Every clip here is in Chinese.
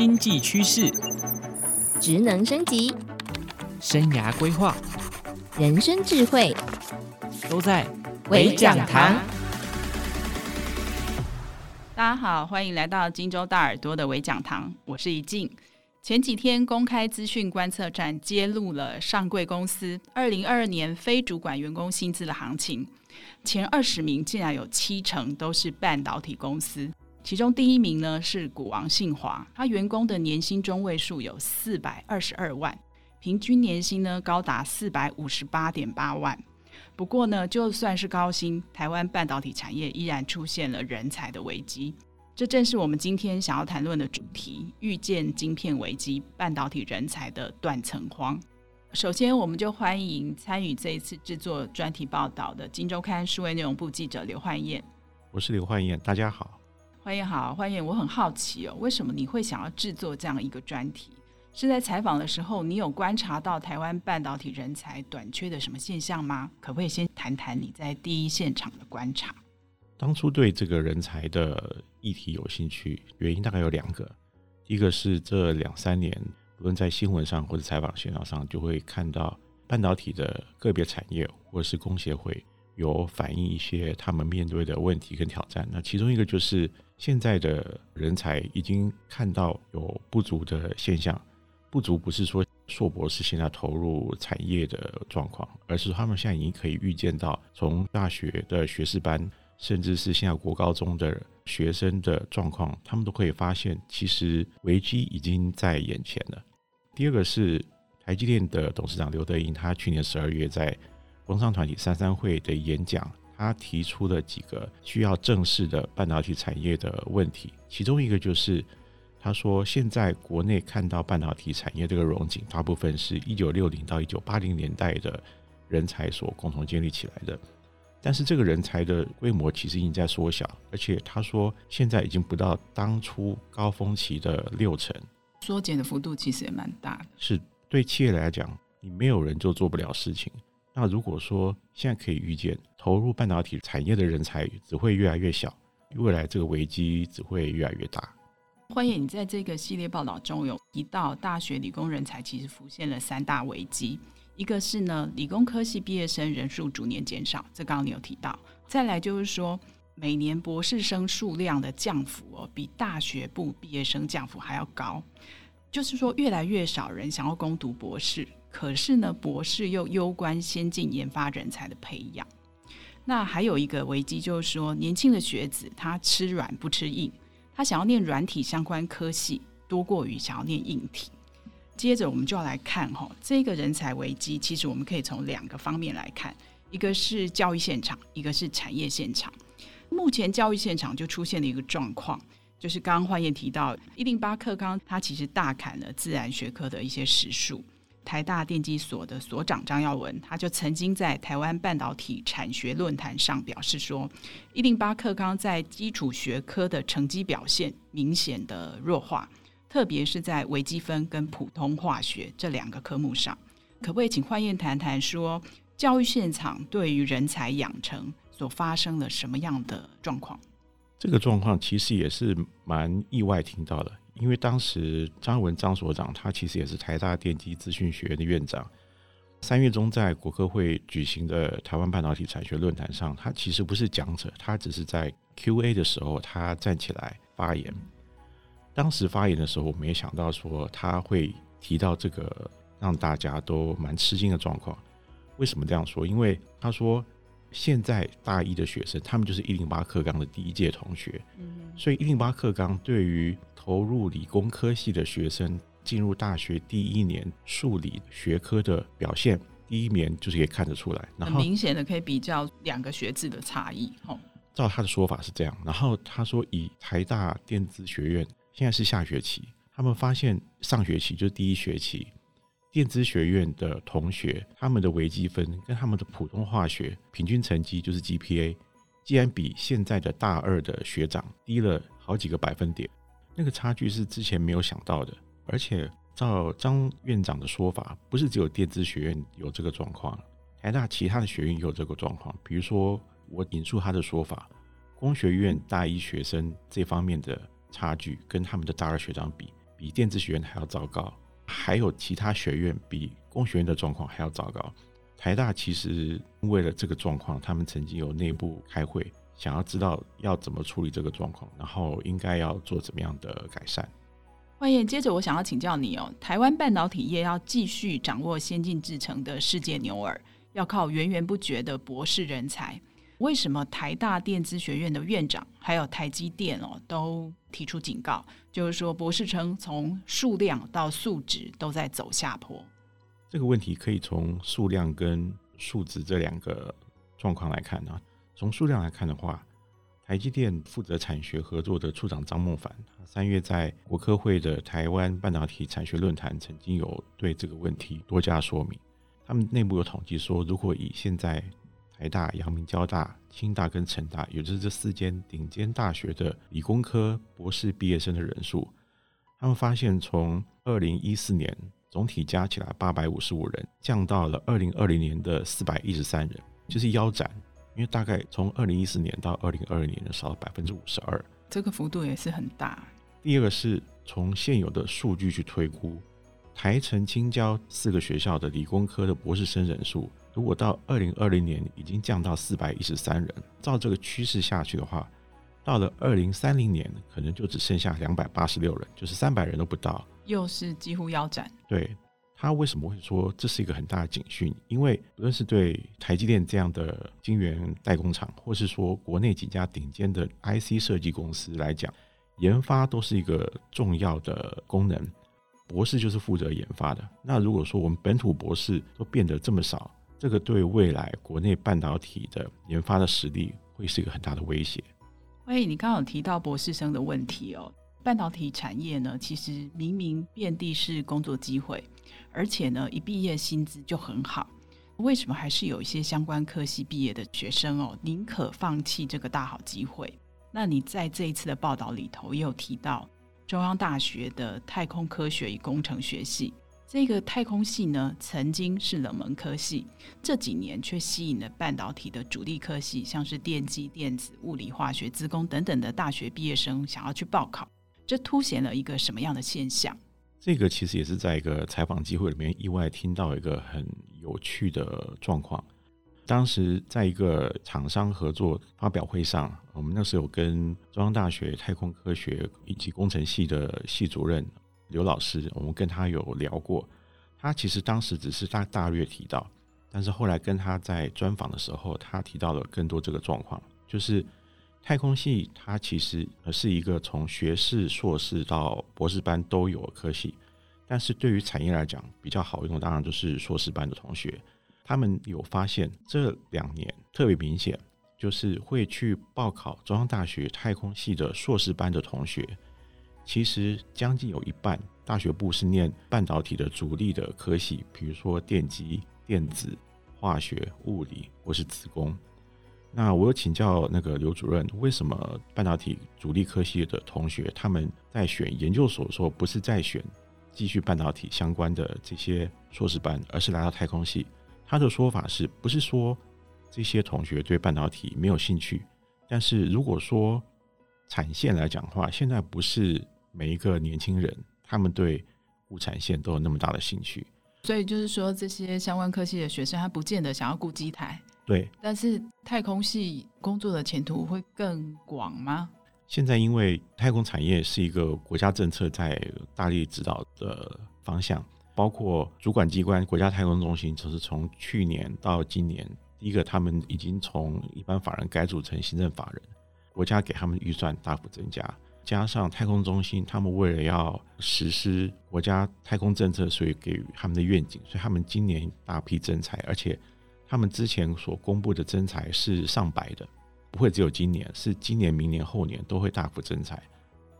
经济趋势、职能升级、生涯规划、人生智慧，都在微讲堂。大家好，欢迎来到荆州大耳朵的微讲堂，我是怡静。前几天公开资讯观测站揭露了上柜公司二零二二年非主管员工薪资的行情，前二十名竟然有七成都是半导体公司，其中第一名呢是股王信华，他员工的年薪中位数有四百二十二万，平均年薪呢高达四百五十八点八万。不过呢，就算是高薪，台湾半导体产业依然出现了人才的危机。这正是我们今天想要谈论的主题：预见晶片危机，半导体人才的断层荒。首先，我们就欢迎参与这一次制作专题报道的《金周刊》数位内容部记者刘焕燕。我是刘焕燕，大家好。焕燕好，欢迎，我很好奇哦，为什么你会想要制作这样一个专题？是在采访的时候，你有观察到台湾半导体人才短缺的什么现象吗？可不可以先谈谈你在第一现场的观察？当初对这个人才的议题有兴趣，原因大概有两个。一个是这两三年，不论在新闻上或者采访现场上，就会看到半导体的个别产业或者是工协会有反映一些他们面对的问题跟挑战。那其中一个就是现在的人才已经看到有不足的现象，不足不是说硕博士现在投入产业的状况，而是他们现在已经可以预见到从大学的学士班。甚至是现在国高中的学生的状况，他们都可以发现，其实危机已经在眼前了。第二个是台积电的董事长刘德英，他去年十二月在工商团体三三会的演讲，他提出了几个需要正视的半导体产业的问题。其中一个就是他说，现在国内看到半导体产业这个荣景，大部分是一九六零到一九八零年代的人才所共同建立起来的。但是这个人才的规模其实已经在缩小，而且他说现在已经不到当初高峰期的六成，缩减的幅度其实也蛮大的。是对企业来讲，你没有人就做不了事情。那如果说现在可以预见，投入半导体产业的人才只会越来越小，未来这个危机只会越来越大。欢迎，你在这个系列报道中有提到，大学理工人才其实浮现了三大危机。一个是呢，理工科系毕业生人数逐年减少，这刚刚你有提到。再来就是说，每年博士生数量的降幅哦，比大学部毕业生降幅还要高。就是说，越来越少人想要攻读博士，可是呢，博士又攸关先进研发人才的培养。那还有一个危机就是说，年轻的学子他吃软不吃硬，他想要念软体相关科系多过于想要念硬体。接着我们就要来看哈，这个人才危机，其实我们可以从两个方面来看，一个是教育现场，一个是产业现场。目前教育现场就出现了一个状况，就是刚刚焕燕提到一零八课纲，它其实大砍了自然学科的一些时数。台大电机所的所长张耀文，他就曾经在台湾半导体产学论坛上表示说，一零八课纲在基础学科的成绩表现明显的弱化。特别是在微积分跟普通化学这两个科目上，可不可以请焕燕谈谈说，教育现场对于人才养成所发生了什么样的状况？这个状况其实也是蛮意外听到的，因为当时张文张所长他其实也是台大电机资讯学院的院长，三月中在国科会举行的台湾半导体产学论坛上，他其实不是讲者，他只是在 Q&A 的时候他站起来发言。当时发言的时候，我没想到说他会提到这个让大家都蛮吃惊的状况。为什么这样说？因为他说现在大一的学生，他们就是一零八课纲的第一届同学，所以一零八课纲对于投入理工科系的学生进入大学第一年数理学科的表现，第一年就是可以看得出来，很明显的可以比较两个学制的差异。照他的说法是这样，然后他说以台大电子学院。现在是下学期，他们发现上学期就是第一学期，电资学院的同学他们的微积分跟他们的普通化学平均成绩就是 GPA，竟然比现在的大二的学长低了好几个百分点，那个差距是之前没有想到的。而且照张院长的说法，不是只有电子学院有这个状况，台大其他的学院也有这个状况。比如说，我引述他的说法，工学院大一学生这方面的。差距跟他们的大二学长比，比电子学院还要糟糕，还有其他学院比工学院的状况还要糟糕。台大其实为了这个状况，他们曾经有内部开会，想要知道要怎么处理这个状况，然后应该要做怎么样的改善。欢迎，接着我想要请教你哦，台湾半导体业要继续掌握先进制程的世界牛耳，要靠源源不绝的博士人才。为什么台大电子学院的院长还有台积电哦都提出警告，就是说博士生从数量到素质都在走下坡？这个问题可以从数量跟数值这两个状况来看啊。从数量来看的话，台积电负责产学合作的处长张孟凡，三月在国科会的台湾半导体产学论坛曾经有对这个问题多加说明。他们内部有统计说，如果以现在台大、阳明交大、清大跟成大，也就是这四间顶尖大学的理工科博士毕业生的人数，他们发现从二零一四年。总体加起来八百五十五人，降到了二零二零年的四百一十三人，就是腰斩。因为大概从二零一四年到二零二零年少了百分之五十二，这个幅度也是很大。第二个是从现有的数据去推估，台成青交四个学校的理工科的博士生人数，如果到二零二零年已经降到四百一十三人，照这个趋势下去的话，到了二零三零年可能就只剩下两百八十六人，就是三百人都不到。又是几乎腰斩。对，他为什么会说这是一个很大的警讯？因为无论是对台积电这样的晶圆代工厂，或是说国内几家顶尖的 IC 设计公司来讲，研发都是一个重要的功能。博士就是负责研发的。那如果说我们本土博士都变得这么少，这个对未来国内半导体的研发的实力会是一个很大的威胁。喂，你刚刚有提到博士生的问题哦。半导体产业呢，其实明明遍地是工作机会，而且呢，一毕业薪资就很好，为什么还是有一些相关科系毕业的学生哦，宁可放弃这个大好机会？那你在这一次的报道里头也有提到中央大学的太空科学与工程学系，这个太空系呢，曾经是冷门科系，这几年却吸引了半导体的主力科系，像是电机、电子、物理、化学、资工等等的大学毕业生想要去报考。这凸显了一个什么样的现象？这个其实也是在一个采访机会里面意外听到一个很有趣的状况。当时在一个厂商合作发表会上，我们那时候有跟中央大学太空科学以及工程系的系主任刘老师，我们跟他有聊过。他其实当时只是大大略提到，但是后来跟他在专访的时候，他提到了更多这个状况，就是。太空系它其实是一个从学士、硕士到博士班都有科系，但是对于产业来讲比较好用的，当然就是硕士班的同学。他们有发现这两年特别明显，就是会去报考中央大学太空系的硕士班的同学，其实将近有一半大学部是念半导体的主力的科系，比如说电机、电子、化学、物理或是资工。那我有请教那个刘主任，为什么半导体主力科系的同学他们在选研究所的时候，不是在选继续半导体相关的这些硕士班，而是来到太空系？他的说法是不是说这些同学对半导体没有兴趣？但是如果说产线来讲的话，现在不是每一个年轻人他们对物产线都有那么大的兴趣，所以就是说这些相关科系的学生，他不见得想要顾机台。对，但是太空系工作的前途会更广吗？现在因为太空产业是一个国家政策在大力指导的方向，包括主管机关国家太空中心，就是从去年到今年，第一个他们已经从一般法人改组成行政法人，国家给他们预算大幅增加，加上太空中心他们为了要实施国家太空政策，所以给予他们的愿景，所以他们今年大批增财，而且。他们之前所公布的增财是上百的，不会只有今年，是今年、明年、后年都会大幅增财。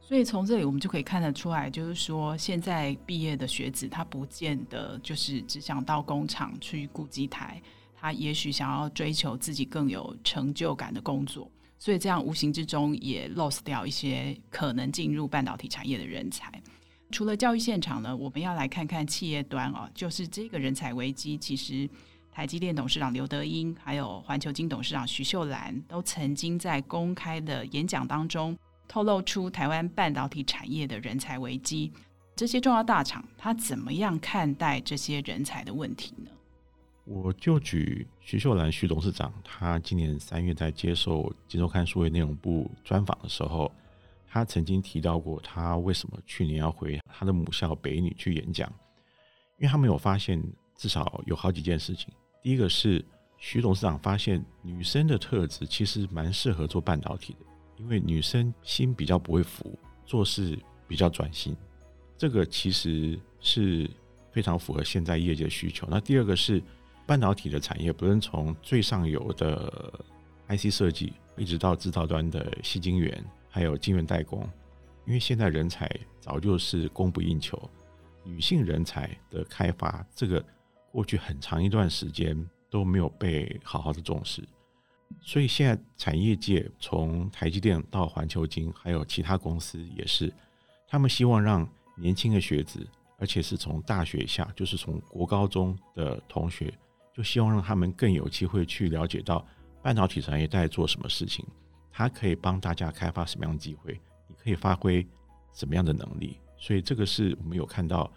所以从这里我们就可以看得出来，就是说现在毕业的学子，他不见得就是只想到工厂去顾机台，他也许想要追求自己更有成就感的工作。所以这样无形之中也 lost 掉一些可能进入半导体产业的人才。除了教育现场呢，我们要来看看企业端哦，就是这个人才危机其实。台积电董事长刘德英，还有环球金董事长徐秀兰，都曾经在公开的演讲当中透露出台湾半导体产业的人才危机。这些重要大厂他怎么样看待这些人才的问题呢？我就举徐秀兰徐董事长，他今年三月在接受《今周刊数位内容部》专访的时候，他曾经提到过，他为什么去年要回他的母校北女去演讲，因为他没有发现至少有好几件事情。第一个是徐董事长发现女生的特质其实蛮适合做半导体的，因为女生心比较不会浮，做事比较专心，这个其实是非常符合现在业界的需求。那第二个是。半导体的产业，不论从最上游的 IC 设计，一直到制造端的矽晶圆，还有晶圆代工，因为现在人才早就是供不应求，女性人才的开发，这个过去很长一段时间都没有被好好的重视，所以现在产业界从台积电到环球晶，还有其他公司也是，他们希望让年轻的学子，而且是从大学下，就是从国高中的同学。就希望让他们更有机会去了解到半导体产业在做什么事情，它可以帮大家开发什么样的机会，你可以发挥什么样的能力。所以这个是我们有看到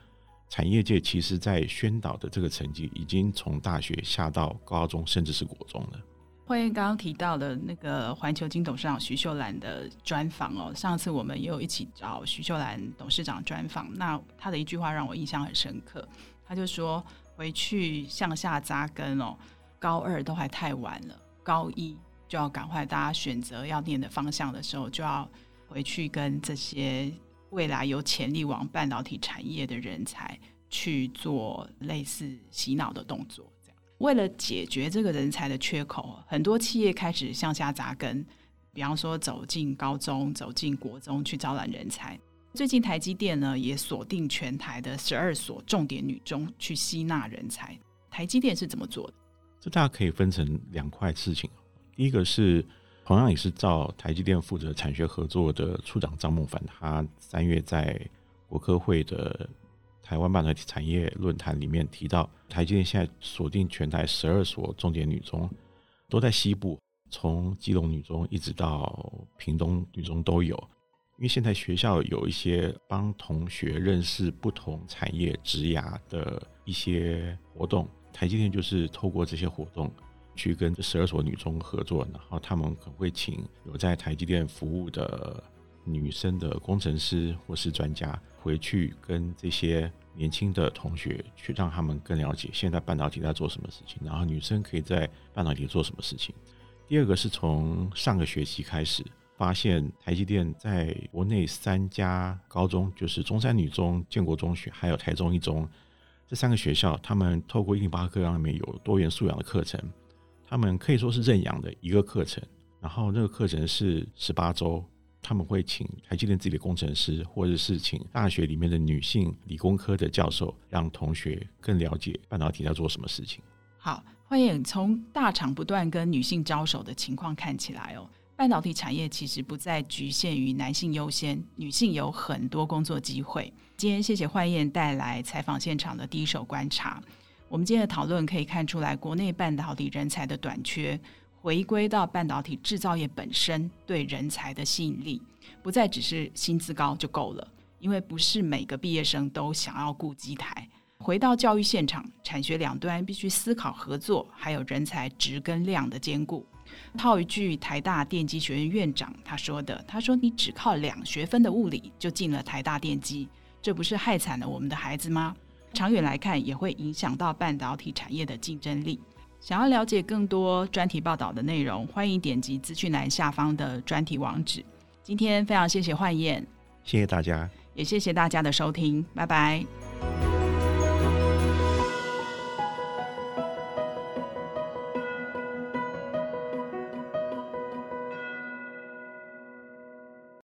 产业界其实在宣导的这个成绩，已经从大学下到高中，甚至是国中了。欢迎刚刚提到的那个环球金董事长徐秀兰的专访哦，上次我们也有一起找徐秀兰董事长专访，那他的一句话让我印象很深刻，他就说。回去向下扎根哦，高二都还太晚了，高一就要赶快，大家选择要念的方向的时候，就要回去跟这些未来有潜力往半导体产业的人才去做类似洗脑的动作。这样，为了解决这个人才的缺口，很多企业开始向下扎根，比方说走进高中、走进国中去招揽人才。最近台积电呢也锁定全台的十二所重点女中去吸纳人才。台积电是怎么做的？这大家可以分成两块事情。第一个是同样也是照台积电负责产学合作的处长张孟凡，他三月在国科会的台湾半导体产业论坛里面提到，台积电现在锁定全台十二所重点女中，都在西部，从基隆女中一直到屏东女中都有。因为现在学校有一些帮同学认识不同产业职涯的一些活动，台积电就是透过这些活动去跟这十二所女中合作，然后他们可能会请有在台积电服务的女生的工程师或是专家回去跟这些年轻的同学去让他们更了解现在半导体在做什么事情，然后女生可以在半导体做什么事情。第二个是从上个学期开始。发现台积电在国内三家高中，就是中山女中、建国中学，还有台中一中这三个学校，他们透过一零八课纲里面有多元素养的课程，他们可以说是认养的一个课程。然后那个课程是十八周，他们会请台积电自己的工程师，或者是请大学里面的女性理工科的教授，让同学更了解半导体在做什么事情。好，欢迎从大厂不断跟女性招手的情况看起来哦。半导体产业其实不再局限于男性优先，女性有很多工作机会。今天谢谢焕燕带来采访现场的第一手观察。我们今天的讨论可以看出来，国内半导体人才的短缺，回归到半导体制造业本身对人才的吸引力，不再只是薪资高就够了，因为不是每个毕业生都想要顾机台。回到教育现场，产学两端必须思考合作，还有人才质跟量的兼顾。套一句台大电机学院院长他说的：“他说你只靠两学分的物理就进了台大电机，这不是害惨了我们的孩子吗？长远来看也会影响到半导体产业的竞争力。想要了解更多专题报道的内容，欢迎点击资讯栏下方的专题网址。今天非常谢谢焕燕，谢谢大家，也谢谢大家的收听，拜拜。”